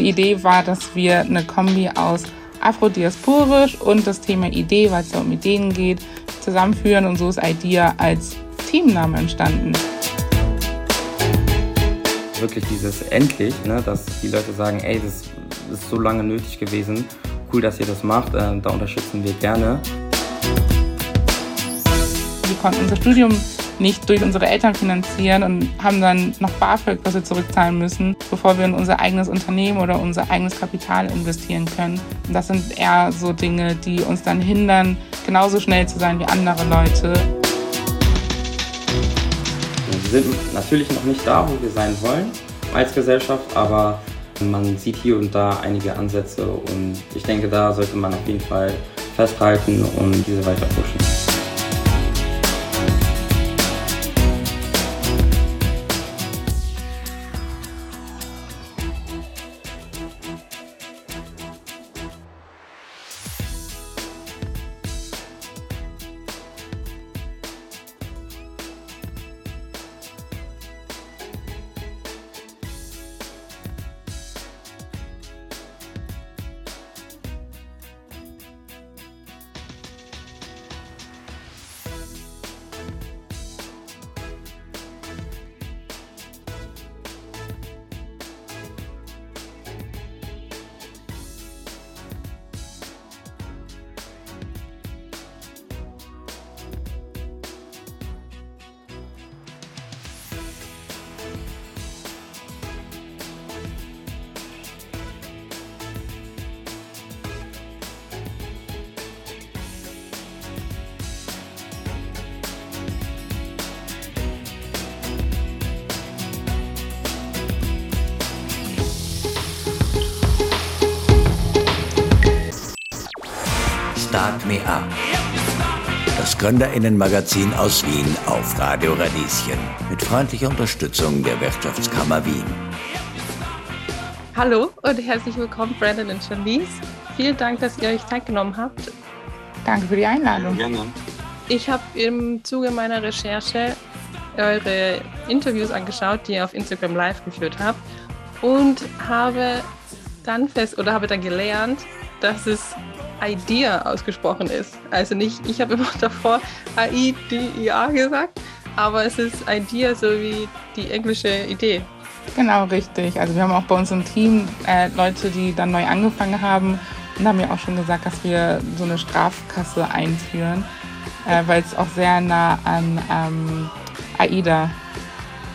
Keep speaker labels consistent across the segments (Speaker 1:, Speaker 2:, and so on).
Speaker 1: die Idee war, dass wir eine Kombi aus afrodiasporisch und das Thema Idee, weil es ja um Ideen geht, zusammenführen und so ist Idea als Teamname entstanden.
Speaker 2: Wirklich dieses endlich, ne, dass die Leute sagen, ey, das ist so lange nötig gewesen, cool, dass ihr das macht, äh, da unterstützen wir gerne.
Speaker 1: Wir konnten unser Studium nicht durch unsere Eltern finanzieren und haben dann noch BAföG, was wir zurückzahlen müssen, bevor wir in unser eigenes Unternehmen oder unser eigenes Kapital investieren können. Und das sind eher so Dinge, die uns dann hindern, genauso schnell zu sein wie andere Leute.
Speaker 2: Wir sind natürlich noch nicht da, wo wir sein wollen als Gesellschaft, aber man sieht hier und da einige Ansätze und ich denke, da sollte man auf jeden Fall festhalten und diese weiter pushen.
Speaker 3: Me Up. Das Gründerinnenmagazin aus Wien auf Radio Radieschen mit freundlicher Unterstützung der Wirtschaftskammer Wien.
Speaker 4: Hallo und herzlich willkommen, Brandon und Charlize. Vielen Dank, dass ihr euch Zeit genommen habt.
Speaker 1: Danke für die Einladung.
Speaker 2: Gerne.
Speaker 4: Ich habe im Zuge meiner Recherche eure Interviews angeschaut, die ihr auf Instagram Live geführt habt und habe dann fest oder habe dann gelernt, dass es Idea ausgesprochen ist. Also nicht, ich habe immer davor A-I-D-I-A gesagt, aber es ist Idea so wie die englische Idee.
Speaker 1: Genau, richtig. Also wir haben auch bei uns im Team äh, Leute, die dann neu angefangen haben und haben mir auch schon gesagt, dass wir so eine Strafkasse einführen, äh, weil es auch sehr nah an ähm, AIDA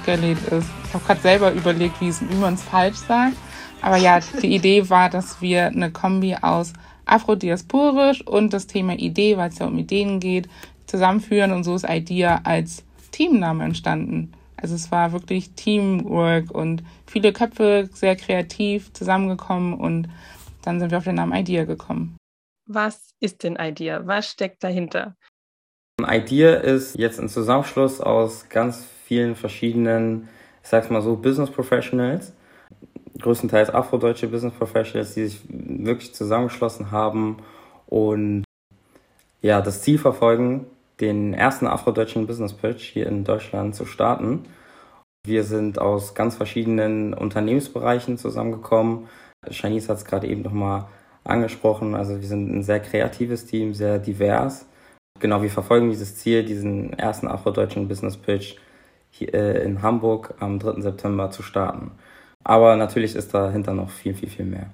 Speaker 1: gelegt ist. Ich habe gerade selber überlegt, wie, wie man es falsch sagt. Aber ja, die Idee war, dass wir eine Kombi aus afrodiasporisch und das Thema Idee, weil es ja um Ideen geht, zusammenführen und so ist Idea als Teamname entstanden. Also es war wirklich Teamwork und viele Köpfe sehr kreativ zusammengekommen und dann sind wir auf den Namen Idea gekommen.
Speaker 4: Was ist denn Idea? Was steckt dahinter?
Speaker 2: Idea ist jetzt ein Zusammenschluss aus ganz vielen verschiedenen, ich sag's mal so, Business Professionals, größtenteils afrodeutsche Business Professionals, die sich wirklich zusammengeschlossen haben und ja, das Ziel verfolgen, den ersten afrodeutschen Business Pitch hier in Deutschland zu starten. Wir sind aus ganz verschiedenen Unternehmensbereichen zusammengekommen. Shanice hat es gerade eben nochmal angesprochen. Also wir sind ein sehr kreatives Team, sehr divers. Genau, wir verfolgen dieses Ziel, diesen ersten afrodeutschen Business Pitch hier äh, in Hamburg am 3. September zu starten. Aber natürlich ist dahinter noch viel, viel, viel mehr.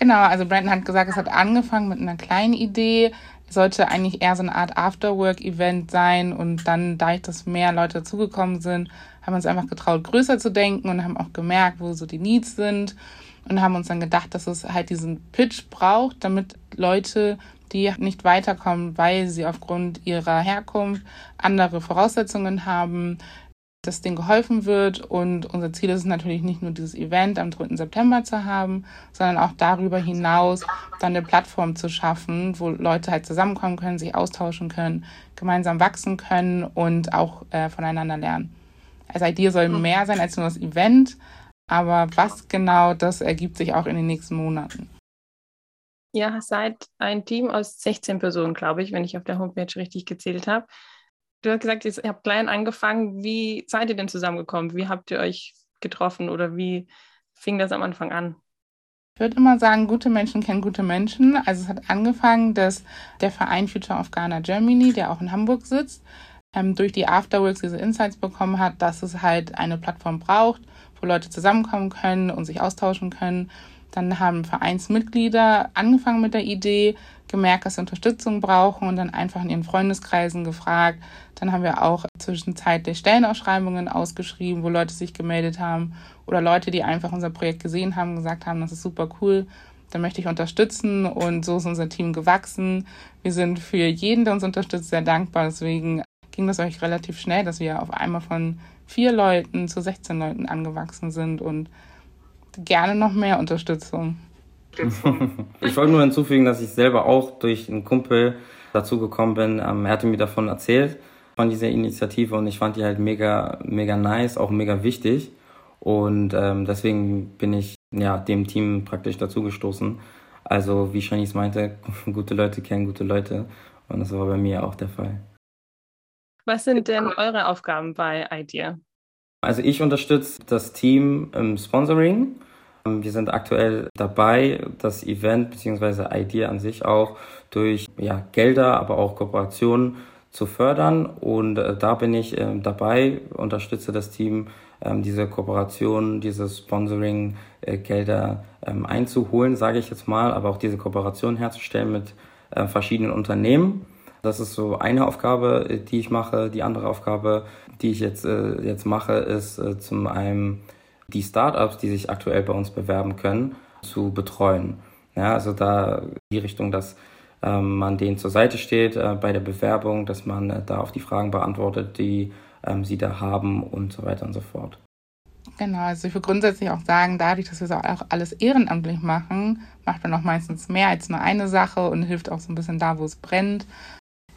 Speaker 1: Genau, also Brandon hat gesagt, es hat angefangen mit einer kleinen Idee. Es sollte eigentlich eher so eine Art Afterwork-Event sein. Und dann, dadurch, dass mehr Leute dazugekommen sind, haben wir uns einfach getraut, größer zu denken und haben auch gemerkt, wo so die Needs sind. Und haben uns dann gedacht, dass es halt diesen Pitch braucht, damit Leute, die nicht weiterkommen, weil sie aufgrund ihrer Herkunft andere Voraussetzungen haben, dass denen geholfen wird. Und unser Ziel ist es natürlich nicht nur dieses Event am 3. September zu haben, sondern auch darüber hinaus dann eine Plattform zu schaffen, wo Leute halt zusammenkommen können, sich austauschen können, gemeinsam wachsen können und auch äh, voneinander lernen. Also Idee soll mhm. mehr sein als nur das Event, aber was genau, das ergibt sich auch in den nächsten Monaten.
Speaker 4: Ihr seid ein Team aus 16 Personen, glaube ich, wenn ich auf der Homepage richtig gezählt habe. Du hast gesagt, ihr habt klein angefangen. Wie seid ihr denn zusammengekommen? Wie habt ihr euch getroffen oder wie fing das am Anfang an?
Speaker 1: Ich würde immer sagen, gute Menschen kennen gute Menschen. Also es hat angefangen, dass der Verein Future of Ghana Germany, der auch in Hamburg sitzt, ähm, durch die Afterworks diese Insights bekommen hat, dass es halt eine Plattform braucht, wo Leute zusammenkommen können und sich austauschen können. Dann haben Vereinsmitglieder angefangen mit der Idee, gemerkt, dass sie Unterstützung brauchen und dann einfach in ihren Freundeskreisen gefragt. Dann haben wir auch zwischenzeitlich Stellenausschreibungen ausgeschrieben, wo Leute sich gemeldet haben oder Leute, die einfach unser Projekt gesehen haben, gesagt haben, das ist super cool, da möchte ich unterstützen und so ist unser Team gewachsen. Wir sind für jeden, der uns unterstützt, sehr dankbar. Deswegen ging das euch relativ schnell, dass wir auf einmal von vier Leuten zu 16 Leuten angewachsen sind und gerne noch mehr Unterstützung.
Speaker 2: Ich wollte nur hinzufügen, dass ich selber auch durch einen Kumpel dazu gekommen bin. Ähm, er hatte mir davon erzählt, von dieser Initiative und ich fand die halt mega, mega nice, auch mega wichtig. Und ähm, deswegen bin ich ja dem Team praktisch dazugestoßen. Also wie Shanice meinte, gute Leute kennen gute Leute. Und das war bei mir auch der Fall.
Speaker 4: Was sind denn eure Aufgaben bei IDEA?
Speaker 2: Also ich unterstütze das Team im Sponsoring. Wir sind aktuell dabei, das Event bzw. IDEA an sich auch durch ja, Gelder, aber auch Kooperationen zu fördern. Und äh, da bin ich äh, dabei, unterstütze das Team, ähm, diese Kooperation, diese Sponsoring-Gelder äh, ähm, einzuholen, sage ich jetzt mal, aber auch diese Kooperation herzustellen mit äh, verschiedenen Unternehmen. Das ist so eine Aufgabe, äh, die ich mache. Die andere Aufgabe, die ich jetzt, äh, jetzt mache, ist äh, zum einen die Startups, die sich aktuell bei uns bewerben können, zu betreuen. Ja, also da die Richtung, dass ähm, man denen zur Seite steht äh, bei der Bewerbung, dass man äh, da auf die Fragen beantwortet, die ähm, sie da haben und so weiter und so fort.
Speaker 1: Genau, also ich würde grundsätzlich auch sagen, dadurch, dass wir so auch alles ehrenamtlich machen, macht man auch meistens mehr als nur eine Sache und hilft auch so ein bisschen da, wo es brennt.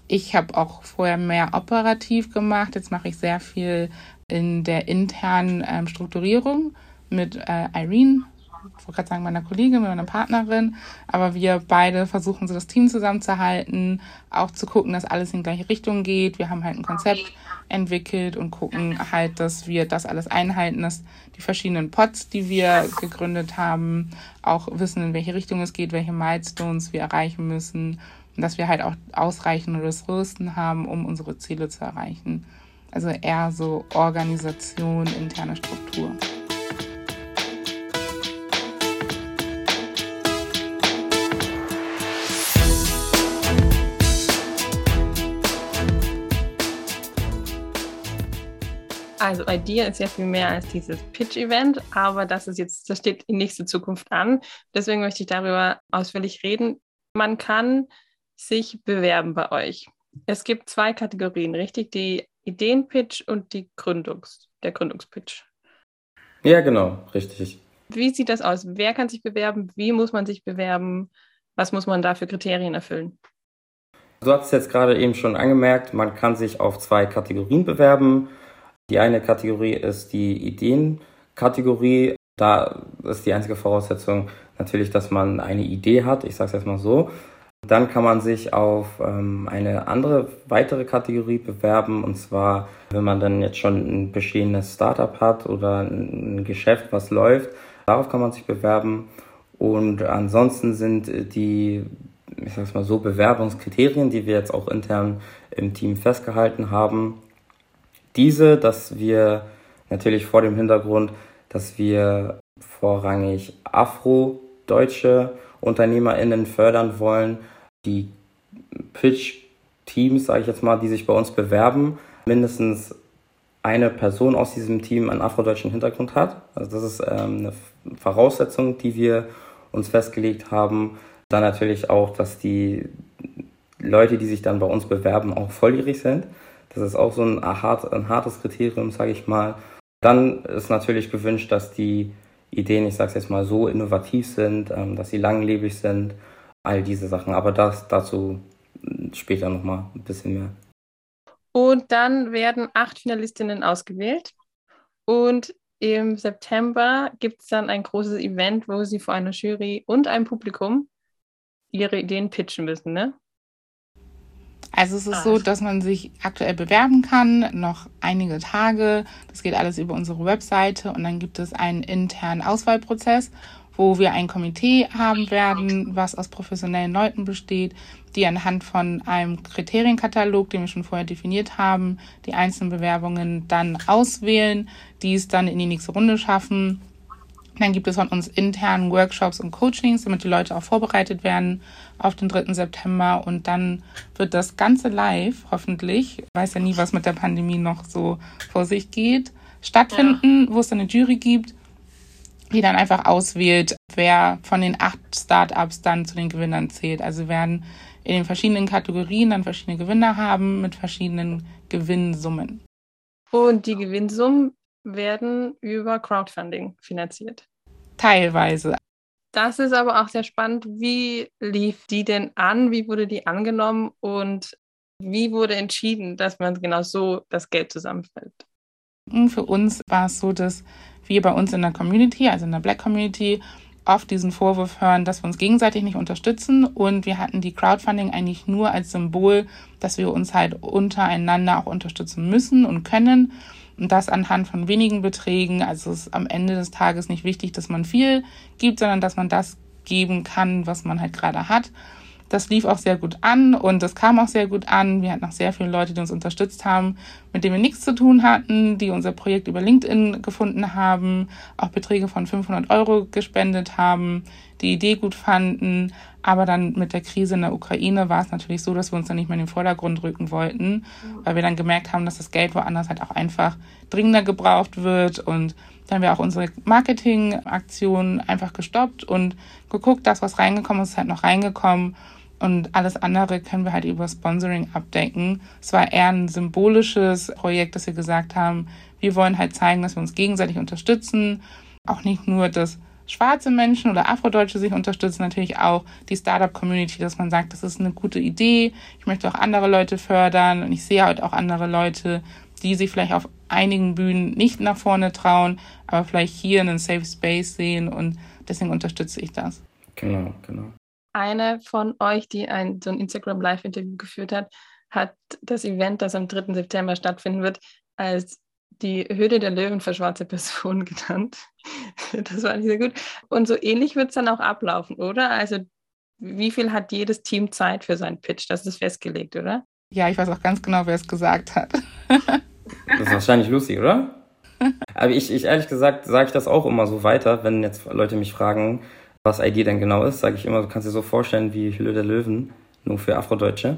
Speaker 1: Ich habe auch vorher mehr operativ gemacht. Jetzt mache ich sehr viel in der internen ähm, Strukturierung mit äh, Irene, ich wollte gerade sagen, meiner Kollegin, meiner Partnerin, aber wir beide versuchen so das Team zusammenzuhalten, auch zu gucken, dass alles in die gleiche Richtung geht. Wir haben halt ein Konzept entwickelt und gucken halt, dass wir das alles einhalten, dass die verschiedenen Pots, die wir gegründet haben, auch wissen, in welche Richtung es geht, welche Milestones wir erreichen müssen und dass wir halt auch ausreichende Ressourcen haben, um unsere Ziele zu erreichen. Also eher so Organisation, interne Struktur.
Speaker 4: Also Idea ist ja viel mehr als dieses Pitch-Event, aber das ist jetzt, das steht in nächste Zukunft an. Deswegen möchte ich darüber ausführlich reden. Man kann sich bewerben bei euch. Es gibt zwei Kategorien, richtig? Die Ideenpitch und die Gründungs, der Gründungspitch.
Speaker 2: Ja, genau, richtig.
Speaker 4: Wie sieht das aus? Wer kann sich bewerben? Wie muss man sich bewerben? Was muss man da für Kriterien erfüllen?
Speaker 2: Du hast es jetzt gerade eben schon angemerkt, man kann sich auf zwei Kategorien bewerben. Die eine Kategorie ist die Ideenkategorie. Da ist die einzige Voraussetzung natürlich, dass man eine Idee hat. Ich sage es jetzt mal so. Dann kann man sich auf ähm, eine andere weitere Kategorie bewerben und zwar, wenn man dann jetzt schon ein bestehendes Startup hat oder ein Geschäft, was läuft, darauf kann man sich bewerben. Und ansonsten sind die, ich sag's mal so, Bewerbungskriterien, die wir jetzt auch intern im Team festgehalten haben, diese, dass wir natürlich vor dem Hintergrund, dass wir vorrangig Afro-Deutsche UnternehmerInnen fördern wollen, die Pitch-Teams, sage ich jetzt mal, die sich bei uns bewerben, mindestens eine Person aus diesem Team einen afrodeutschen Hintergrund hat. Also das ist ähm, eine Voraussetzung, die wir uns festgelegt haben. Dann natürlich auch, dass die Leute, die sich dann bei uns bewerben, auch volljährig sind. Das ist auch so ein, hart, ein hartes Kriterium, sage ich mal. Dann ist natürlich gewünscht, dass die Ideen, ich sage es jetzt mal so, innovativ sind, ähm, dass sie langlebig sind all diese Sachen. Aber das dazu später nochmal ein bisschen mehr.
Speaker 4: Und dann werden acht Finalistinnen ausgewählt. Und im September gibt es dann ein großes Event, wo sie vor einer Jury und einem Publikum ihre Ideen pitchen müssen, ne?
Speaker 1: Also es ist Ach. so, dass man sich aktuell bewerben kann, noch einige Tage. Das geht alles über unsere Webseite und dann gibt es einen internen Auswahlprozess wo wir ein Komitee haben werden, was aus professionellen Leuten besteht, die anhand von einem Kriterienkatalog, den wir schon vorher definiert haben, die einzelnen Bewerbungen dann auswählen, die es dann in die nächste Runde schaffen. Dann gibt es von uns internen Workshops und Coachings, damit die Leute auch vorbereitet werden auf den 3. September. Und dann wird das Ganze live, hoffentlich, ich weiß ja nie, was mit der Pandemie noch so vor sich geht, stattfinden, ja. wo es dann eine Jury gibt die dann einfach auswählt, wer von den acht Startups dann zu den Gewinnern zählt. Also werden in den verschiedenen Kategorien dann verschiedene Gewinner haben mit verschiedenen Gewinnsummen.
Speaker 4: Und die Gewinnsummen werden über Crowdfunding finanziert.
Speaker 1: Teilweise.
Speaker 4: Das ist aber auch sehr spannend. Wie lief die denn an? Wie wurde die angenommen? Und wie wurde entschieden, dass man genau so das Geld zusammenfällt?
Speaker 1: Für uns war es so, dass wir bei uns in der Community, also in der Black Community, oft diesen Vorwurf hören, dass wir uns gegenseitig nicht unterstützen. Und wir hatten die Crowdfunding eigentlich nur als Symbol, dass wir uns halt untereinander auch unterstützen müssen und können. Und das anhand von wenigen Beträgen. Also es ist am Ende des Tages nicht wichtig, dass man viel gibt, sondern dass man das geben kann, was man halt gerade hat. Das lief auch sehr gut an und das kam auch sehr gut an. Wir hatten auch sehr viele Leute, die uns unterstützt haben, mit denen wir nichts zu tun hatten, die unser Projekt über LinkedIn gefunden haben, auch Beträge von 500 Euro gespendet haben, die Idee gut fanden. Aber dann mit der Krise in der Ukraine war es natürlich so, dass wir uns dann nicht mehr in den Vordergrund rücken wollten, weil wir dann gemerkt haben, dass das Geld woanders halt auch einfach dringender gebraucht wird und dann haben wir auch unsere Marketingaktionen einfach gestoppt und geguckt, das, was reingekommen ist, ist halt noch reingekommen und alles andere können wir halt über Sponsoring abdecken. Es war eher ein symbolisches Projekt, dass wir gesagt haben, wir wollen halt zeigen, dass wir uns gegenseitig unterstützen. Auch nicht nur, dass schwarze Menschen oder Afrodeutsche sich unterstützen, natürlich auch die Startup-Community, dass man sagt, das ist eine gute Idee. Ich möchte auch andere Leute fördern und ich sehe halt auch andere Leute, die sich vielleicht auf einigen Bühnen nicht nach vorne trauen, aber vielleicht hier einen Safe Space sehen und deswegen unterstütze ich das.
Speaker 2: Genau, genau
Speaker 4: eine von euch, die ein, so ein Instagram Live-Interview geführt hat, hat das Event, das am 3. September stattfinden wird, als die Höhle der Löwen für schwarze Personen genannt. Das war nicht sehr gut. Und so ähnlich wird es dann auch ablaufen, oder? Also wie viel hat jedes Team Zeit für seinen Pitch? Das ist festgelegt, oder?
Speaker 1: Ja, ich weiß auch ganz genau, wer es gesagt hat.
Speaker 2: das ist wahrscheinlich Lucy, oder? Aber ich, ich ehrlich gesagt sage ich das auch immer so weiter, wenn jetzt Leute mich fragen, was ID denn genau ist, sage ich immer, du kannst dir so vorstellen wie Hülle der Löwen, nur für Afrodeutsche.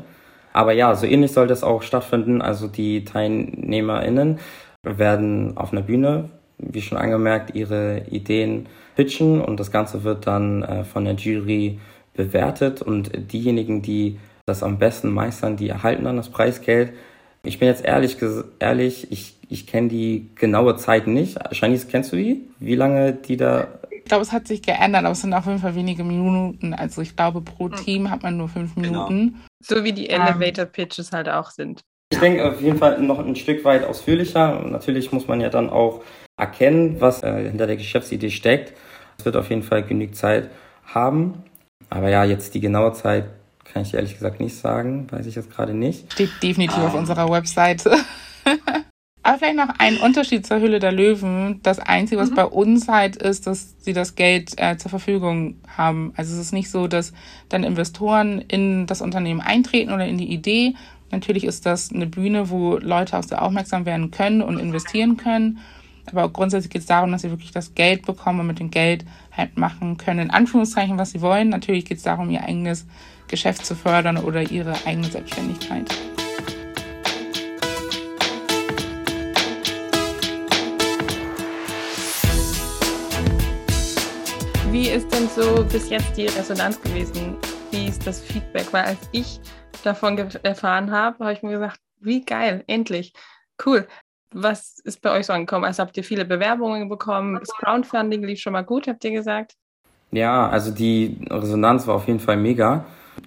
Speaker 2: Aber ja, so ähnlich soll das auch stattfinden. Also die TeilnehmerInnen werden auf einer Bühne, wie schon angemerkt, ihre Ideen pitchen und das Ganze wird dann äh, von der Jury bewertet und diejenigen, die das am besten meistern, die erhalten dann das Preisgeld. Ich bin jetzt ehrlich, ehrlich ich, ich kenne die genaue Zeit nicht. Shanice, kennst du die? Wie lange die da
Speaker 1: ich glaube, es hat sich geändert, aber es sind auf jeden Fall wenige Minuten. Also ich glaube, pro. Team hat man nur fünf genau. Minuten. Genau.
Speaker 4: So wie die ähm. Elevator Pitches halt auch sind.
Speaker 2: Ich denke auf jeden Fall noch ein Stück weit ausführlicher. Natürlich muss man ja dann auch erkennen, was äh, hinter der Geschäftsidee steckt. Es wird auf jeden Fall genügend Zeit haben. Aber ja, jetzt die genaue Zeit kann ich ehrlich gesagt nicht sagen. Weiß ich jetzt gerade nicht.
Speaker 1: Steht definitiv ah. auf unserer Webseite. Aber vielleicht noch ein Unterschied zur Hülle der Löwen. Das Einzige, was mhm. bei uns halt ist, dass sie das Geld äh, zur Verfügung haben. Also es ist nicht so, dass dann Investoren in das Unternehmen eintreten oder in die Idee. Natürlich ist das eine Bühne, wo Leute auch sehr aufmerksam werden können und investieren können. Aber grundsätzlich geht es darum, dass sie wirklich das Geld bekommen und mit dem Geld halt machen können, in Anführungszeichen, was sie wollen. Natürlich geht es darum, ihr eigenes Geschäft zu fördern oder ihre eigene Selbstständigkeit.
Speaker 4: Wie ist denn so bis jetzt die Resonanz gewesen? Wie ist das Feedback? Weil als ich davon erfahren habe, habe ich mir gesagt, wie geil, endlich, cool. Was ist bei euch so angekommen? Also habt ihr viele Bewerbungen bekommen? Das Crowdfunding lief schon mal gut, habt ihr gesagt?
Speaker 2: Ja, also die Resonanz war auf jeden Fall mega.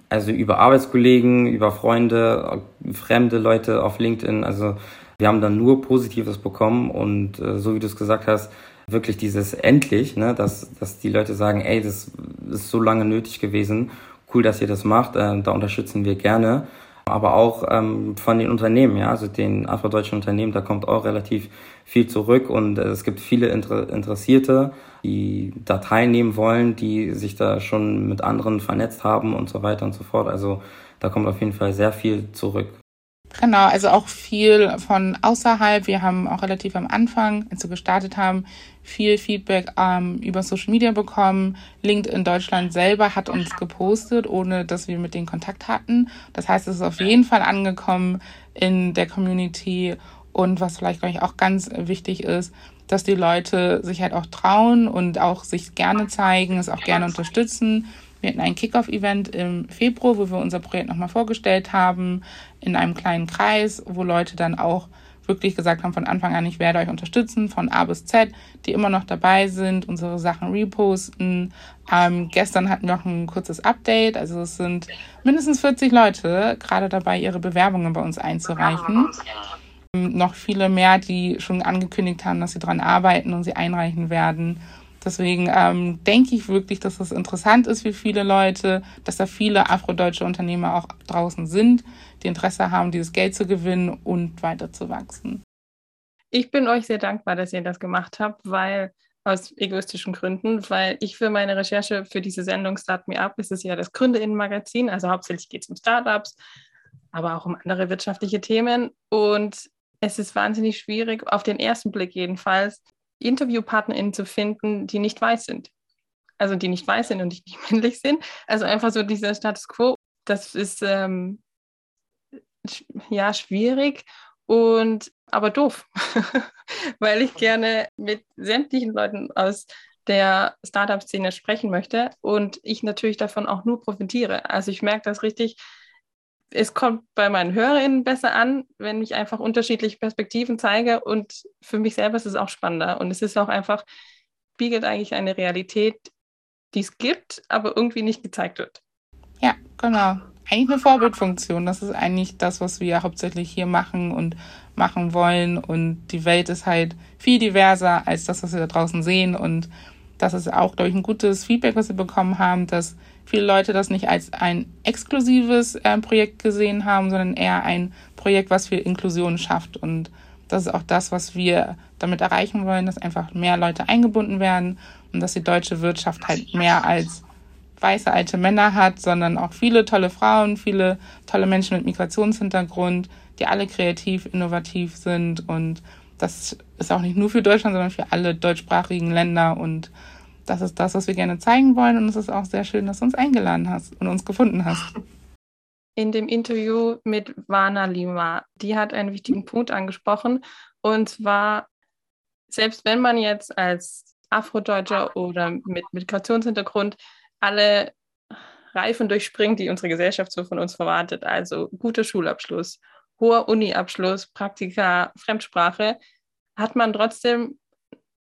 Speaker 2: Also über Arbeitskollegen, über Freunde, fremde Leute auf LinkedIn. Also wir haben dann nur Positives bekommen und äh, so wie du es gesagt hast, wirklich dieses endlich, ne, dass, dass die Leute sagen, ey, das ist so lange nötig gewesen, cool, dass ihr das macht, äh, da unterstützen wir gerne. aber auch ähm, von den Unternehmen, ja, also den afrodeutschen Unternehmen, da kommt auch relativ viel zurück und äh, es gibt viele Inter Interessierte, die da teilnehmen wollen, die sich da schon mit anderen vernetzt haben und so weiter und so fort. Also da kommt auf jeden Fall sehr viel zurück.
Speaker 1: Genau, also auch viel von außerhalb. Wir haben auch relativ am Anfang, als wir gestartet haben, viel Feedback ähm, über Social Media bekommen. LinkedIn Deutschland selber hat uns gepostet, ohne dass wir mit denen Kontakt hatten. Das heißt, es ist auf jeden Fall angekommen in der Community. Und was vielleicht, glaube ich, auch ganz wichtig ist, dass die Leute sich halt auch trauen und auch sich gerne zeigen, es auch gerne unterstützen. Wir hatten ein Kickoff-Event im Februar, wo wir unser Projekt nochmal vorgestellt haben, in einem kleinen Kreis, wo Leute dann auch wirklich gesagt haben von Anfang an, ich werde euch unterstützen, von A bis Z, die immer noch dabei sind, unsere Sachen reposten. Ähm, gestern hatten wir noch ein kurzes Update, also es sind mindestens 40 Leute gerade dabei, ihre Bewerbungen bei uns einzureichen. Ähm, noch viele mehr, die schon angekündigt haben, dass sie daran arbeiten und sie einreichen werden. Deswegen ähm, denke ich wirklich, dass das interessant ist für viele Leute, dass da viele afrodeutsche Unternehmer auch draußen sind, die Interesse haben, dieses Geld zu gewinnen und weiter zu wachsen.
Speaker 4: Ich bin euch sehr dankbar, dass ihr das gemacht habt, weil aus egoistischen Gründen, weil ich für meine Recherche für diese Sendung Start Me Up ist es ja das Gründerinnenmagazin, also hauptsächlich geht es um Startups, aber auch um andere wirtschaftliche Themen und es ist wahnsinnig schwierig, auf den ersten Blick jedenfalls, InterviewpartnerInnen zu finden, die nicht weiß sind. Also die nicht weiß sind und die nicht männlich sind. Also einfach so dieser Status quo, das ist ähm, ja schwierig und aber doof, weil ich gerne mit sämtlichen Leuten aus der Startup-Szene sprechen möchte und ich natürlich davon auch nur profitiere. Also ich merke das richtig, es kommt bei meinen HörerInnen besser an, wenn ich einfach unterschiedliche Perspektiven zeige und für mich selber ist es auch spannender und es ist auch einfach, spiegelt eigentlich eine Realität, die es gibt, aber irgendwie nicht gezeigt wird.
Speaker 1: Ja, genau. Eigentlich eine Vorbildfunktion. Das ist eigentlich das, was wir hauptsächlich hier machen und machen wollen. Und die Welt ist halt viel diverser als das, was wir da draußen sehen. Und das ist auch, glaube ich, ein gutes Feedback, was wir bekommen haben, dass viele Leute das nicht als ein exklusives äh, Projekt gesehen haben, sondern eher ein Projekt, was für Inklusion schafft. Und das ist auch das, was wir damit erreichen wollen, dass einfach mehr Leute eingebunden werden und dass die deutsche Wirtschaft halt mehr als weiße alte Männer hat, sondern auch viele tolle Frauen, viele tolle Menschen mit Migrationshintergrund, die alle kreativ, innovativ sind. Und das ist auch nicht nur für Deutschland, sondern für alle deutschsprachigen Länder und das ist das, was wir gerne zeigen wollen. Und es ist auch sehr schön, dass du uns eingeladen hast und uns gefunden hast.
Speaker 4: In dem Interview mit Vana Lima, die hat einen wichtigen Punkt angesprochen. Und zwar, selbst wenn man jetzt als Afrodeutscher oder mit Migrationshintergrund alle Reifen durchspringt, die unsere Gesellschaft so von uns verwartet, also guter Schulabschluss, hoher Uniabschluss, Praktika, Fremdsprache, hat man trotzdem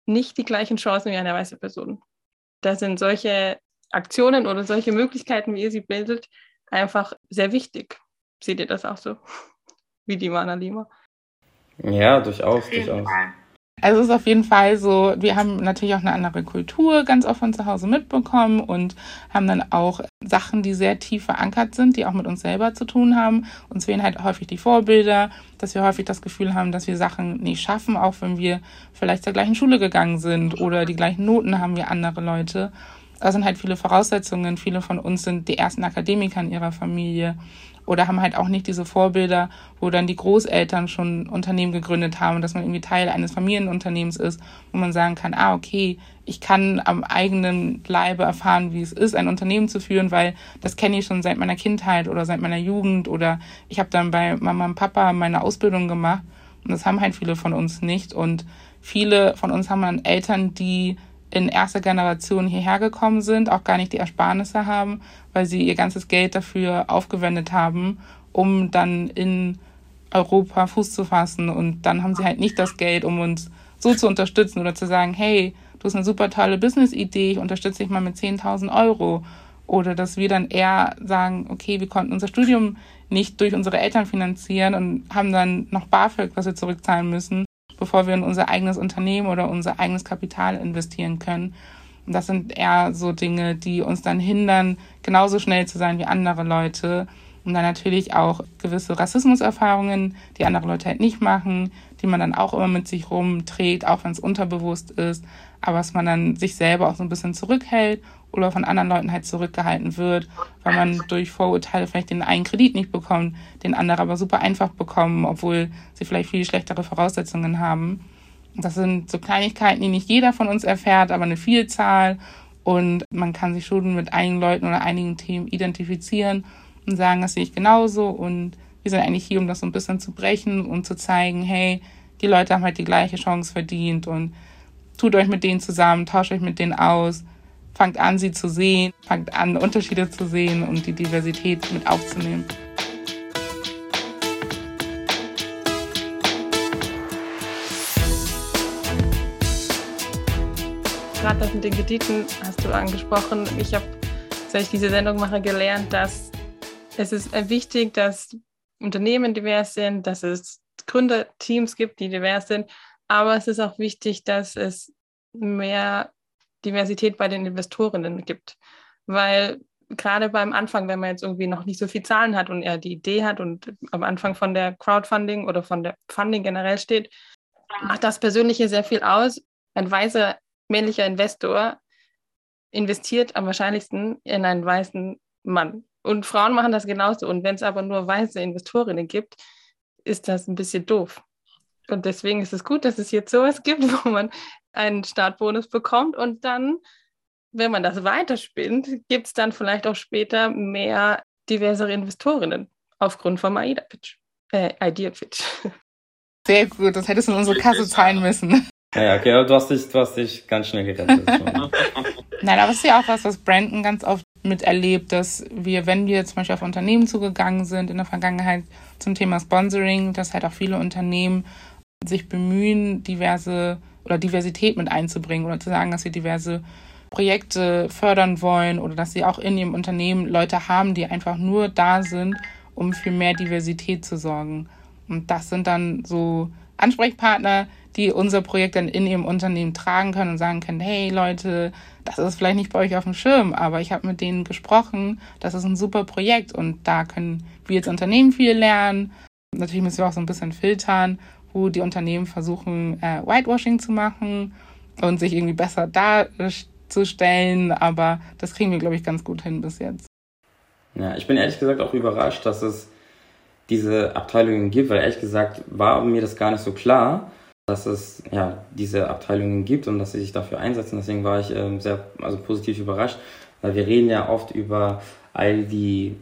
Speaker 4: nicht die gleichen Chancen wie eine weiße Person da sind solche Aktionen oder solche Möglichkeiten, wie ihr sie bildet, einfach sehr wichtig. Seht ihr das auch so? Wie die Mana Lima?
Speaker 2: Ja, durchaus, durchaus.
Speaker 1: Also es ist auf jeden Fall so, wir haben natürlich auch eine andere Kultur ganz oft von zu Hause mitbekommen und haben dann auch Sachen, die sehr tief verankert sind, die auch mit uns selber zu tun haben. Uns fehlen halt häufig die Vorbilder, dass wir häufig das Gefühl haben, dass wir Sachen nicht schaffen, auch wenn wir vielleicht zur gleichen Schule gegangen sind oder die gleichen Noten haben wie andere Leute. Da sind halt viele Voraussetzungen. Viele von uns sind die ersten Akademiker in ihrer Familie oder haben halt auch nicht diese Vorbilder, wo dann die Großeltern schon Unternehmen gegründet haben, dass man irgendwie Teil eines Familienunternehmens ist, wo man sagen kann, ah, okay, ich kann am eigenen Leibe erfahren, wie es ist, ein Unternehmen zu führen, weil das kenne ich schon seit meiner Kindheit oder seit meiner Jugend oder ich habe dann bei Mama und Papa meine Ausbildung gemacht und das haben halt viele von uns nicht und viele von uns haben dann Eltern, die in erster Generation hierher gekommen sind, auch gar nicht die Ersparnisse haben, weil sie ihr ganzes Geld dafür aufgewendet haben, um dann in Europa Fuß zu fassen. Und dann haben sie halt nicht das Geld, um uns so zu unterstützen oder zu sagen, hey, du hast eine super tolle Business-Idee, ich unterstütze dich mal mit 10.000 Euro. Oder dass wir dann eher sagen, okay, wir konnten unser Studium nicht durch unsere Eltern finanzieren und haben dann noch BAföG, was wir zurückzahlen müssen bevor wir in unser eigenes Unternehmen oder unser eigenes Kapital investieren können. Und das sind eher so Dinge, die uns dann hindern, genauso schnell zu sein wie andere Leute. Und dann natürlich auch gewisse Rassismuserfahrungen, die andere Leute halt nicht machen, die man dann auch immer mit sich rumträgt, auch wenn es unterbewusst ist, aber dass man dann sich selber auch so ein bisschen zurückhält oder von anderen Leuten halt zurückgehalten wird, weil man durch Vorurteile vielleicht den einen Kredit nicht bekommt, den anderen aber super einfach bekommen, obwohl sie vielleicht viel schlechtere Voraussetzungen haben. Das sind so Kleinigkeiten, die nicht jeder von uns erfährt, aber eine Vielzahl. Und man kann sich schon mit einigen Leuten oder einigen Themen identifizieren und sagen, das sehe ich genauso. Und wir sind eigentlich hier, um das so ein bisschen zu brechen und zu zeigen, hey, die Leute haben halt die gleiche Chance verdient und tut euch mit denen zusammen, tauscht euch mit denen aus, fangt an, sie zu sehen, fangt an, Unterschiede zu sehen und die Diversität mit aufzunehmen.
Speaker 4: Gerade das mit den Krediten hast du angesprochen. Ich habe, seit ich diese Sendung mache, gelernt, dass es ist wichtig, dass Unternehmen divers sind, dass es Gründerteams gibt, die divers sind. Aber es ist auch wichtig, dass es mehr Diversität bei den Investorinnen gibt. Weil gerade beim Anfang, wenn man jetzt irgendwie noch nicht so viel Zahlen hat und er die Idee hat und am Anfang von der Crowdfunding oder von der Funding generell steht, macht das Persönliche sehr viel aus. Ein weißer männlicher Investor investiert am wahrscheinlichsten in einen weißen Mann. Und Frauen machen das genauso. Und wenn es aber nur weiße Investorinnen gibt, ist das ein bisschen doof. Und deswegen ist es gut, dass es jetzt sowas gibt, wo man einen Startbonus bekommt und dann, wenn man das weiterspinnt, gibt es dann vielleicht auch später mehr diversere Investorinnen aufgrund vom AIDA-Pitch. Äh, Idea-Pitch.
Speaker 1: Sehr gut, das hättest du in unsere Kasse zahlen müssen.
Speaker 2: Ja, okay, aber du hast dich, du hast dich ganz schnell gerettet.
Speaker 1: Nein, aber es ist ja auch was, was Brandon ganz oft miterlebt, dass wir, wenn wir zum Beispiel auf Unternehmen zugegangen sind in der Vergangenheit zum Thema Sponsoring, dass halt auch viele Unternehmen sich bemühen, diverse oder Diversität mit einzubringen oder zu sagen, dass sie diverse Projekte fördern wollen oder dass sie auch in ihrem Unternehmen Leute haben, die einfach nur da sind, um für mehr Diversität zu sorgen. Und das sind dann so Ansprechpartner, die unser Projekt dann in ihrem Unternehmen tragen können und sagen können, hey Leute, das ist vielleicht nicht bei euch auf dem Schirm, aber ich habe mit denen gesprochen, das ist ein super Projekt und da können wir als Unternehmen viel lernen. Natürlich müssen wir auch so ein bisschen filtern, wo die Unternehmen versuchen, äh, Whitewashing zu machen und sich irgendwie besser darzustellen, aber das kriegen wir, glaube ich, ganz gut hin bis jetzt.
Speaker 2: Ja, ich bin ehrlich gesagt auch überrascht, dass es diese Abteilungen gibt, weil ehrlich gesagt war mir das gar nicht so klar dass es ja diese Abteilungen gibt und dass sie sich dafür einsetzen. Deswegen war ich ähm, sehr also positiv überrascht, weil wir reden ja oft über all die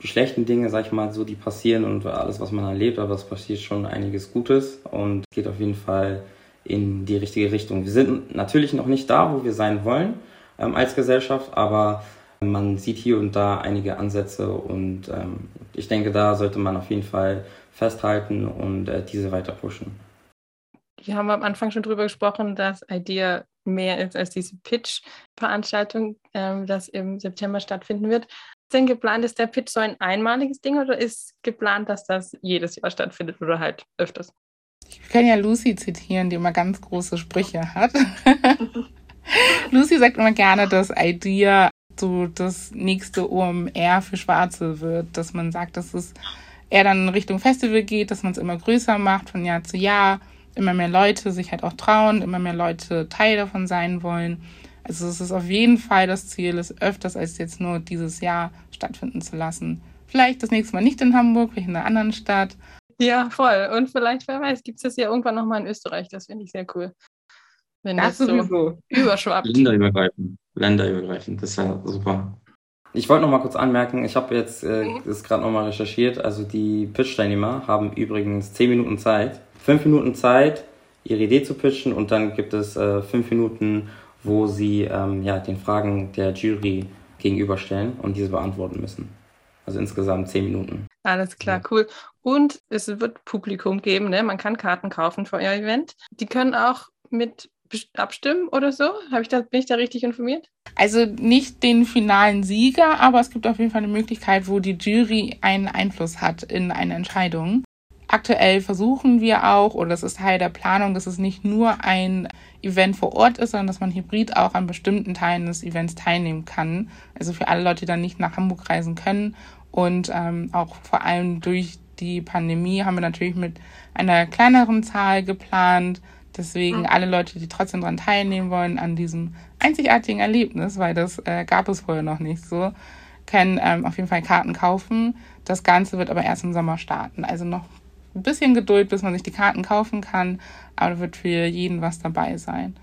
Speaker 2: schlechten Dinge, sag ich mal, so die passieren und alles, was man erlebt, aber es passiert schon einiges Gutes und geht auf jeden Fall in die richtige Richtung. Wir sind natürlich noch nicht da, wo wir sein wollen ähm, als Gesellschaft, aber man sieht hier und da einige Ansätze und ähm, ich denke, da sollte man auf jeden Fall festhalten und äh, diese weiter pushen
Speaker 4: wir haben am Anfang schon drüber gesprochen, dass Idea mehr ist als diese Pitch-Veranstaltung, ähm, das im September stattfinden wird. Ist denn geplant, ist der Pitch so ein einmaliges Ding oder ist geplant, dass das jedes Jahr stattfindet oder halt öfters?
Speaker 1: Ich kann ja Lucy zitieren, die immer ganz große Sprüche hat. Lucy sagt immer gerne, dass Idea so das nächste OMR für Schwarze wird, dass man sagt, dass es eher dann in Richtung Festival geht, dass man es immer größer macht von Jahr zu Jahr immer mehr Leute sich halt auch trauen, immer mehr Leute Teil davon sein wollen. Also es ist auf jeden Fall das Ziel, es öfters als jetzt nur dieses Jahr stattfinden zu lassen. Vielleicht das nächste Mal nicht in Hamburg, vielleicht in einer anderen Stadt.
Speaker 4: Ja, voll. Und vielleicht, wer weiß, gibt es das ja irgendwann nochmal in Österreich. Das finde ich sehr cool.
Speaker 1: Wenn das, das so
Speaker 2: überschwappt. Länderübergreifend. Länderübergreifend, das ist ja super. Ich wollte noch mal kurz anmerken, ich habe jetzt äh, das gerade noch mal recherchiert. Also die Pitch-Teilnehmer haben übrigens 10 Minuten Zeit, fünf Minuten Zeit, ihre Idee zu pitchen und dann gibt es äh, fünf Minuten, wo sie ähm, ja, den Fragen der Jury gegenüberstellen und diese beantworten müssen. Also insgesamt zehn Minuten.
Speaker 4: Alles klar, cool. Und es wird Publikum geben, ne? Man kann Karten kaufen für euer Event. Die können auch mit abstimmen oder so? Habe ich da, bin ich da richtig informiert?
Speaker 1: Also nicht den finalen Sieger, aber es gibt auf jeden Fall eine Möglichkeit, wo die Jury einen Einfluss hat in eine Entscheidung. Aktuell versuchen wir auch, oder das ist Teil der Planung, dass es nicht nur ein Event vor Ort ist, sondern dass man hybrid auch an bestimmten Teilen des Events teilnehmen kann. Also für alle Leute, die dann nicht nach Hamburg reisen können Und ähm, auch vor allem durch die Pandemie haben wir natürlich mit einer kleineren Zahl geplant. Deswegen mhm. alle Leute, die trotzdem daran teilnehmen wollen, an diesem einzigartigen Erlebnis, weil das äh, gab es vorher noch nicht so, können ähm, auf jeden Fall Karten kaufen. Das Ganze wird aber erst im Sommer starten. Also noch ein bisschen Geduld, bis man sich die Karten kaufen kann, aber wird für jeden was dabei sein.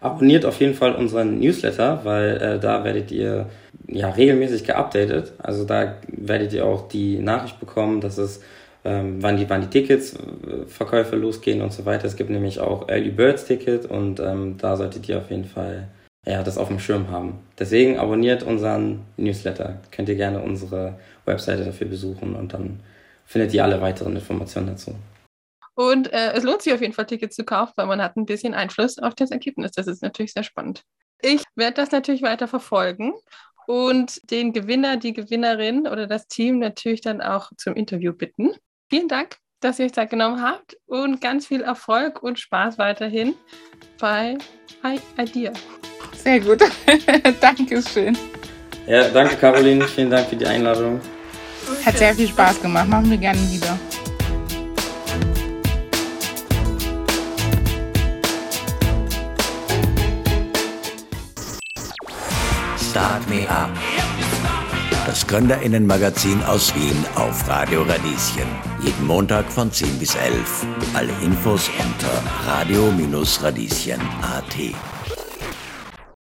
Speaker 2: Abonniert auf jeden Fall unseren Newsletter, weil äh, da werdet ihr ja regelmäßig geupdatet. Also da werdet ihr auch die Nachricht bekommen, dass es ähm, wann die wann die Tickets äh, Verkäufe losgehen und so weiter. Es gibt nämlich auch Early Birds Ticket und ähm, da solltet ihr auf jeden Fall ja, das auf dem Schirm haben. Deswegen abonniert unseren Newsletter. Könnt ihr gerne unsere Webseite dafür besuchen und dann findet ihr alle weiteren Informationen dazu.
Speaker 4: Und äh, es lohnt sich auf jeden Fall, Tickets zu kaufen, weil man hat ein bisschen Einfluss auf das Ergebnis. Das ist natürlich sehr spannend. Ich werde das natürlich weiter verfolgen und den Gewinner, die Gewinnerin oder das Team natürlich dann auch zum Interview bitten. Vielen Dank, dass ihr euch Zeit genommen habt und ganz viel Erfolg und Spaß weiterhin bei Idea.
Speaker 1: Sehr gut. Dankeschön.
Speaker 2: Ja, danke Caroline. Vielen Dank für die Einladung.
Speaker 1: Hat sehr viel Spaß gemacht. Machen wir gerne wieder.
Speaker 3: Start Me Up. Das Gründerinnenmagazin aus Wien auf Radio Radieschen. Jeden Montag von 10 bis 11. Alle Infos unter radio-radieschen.at.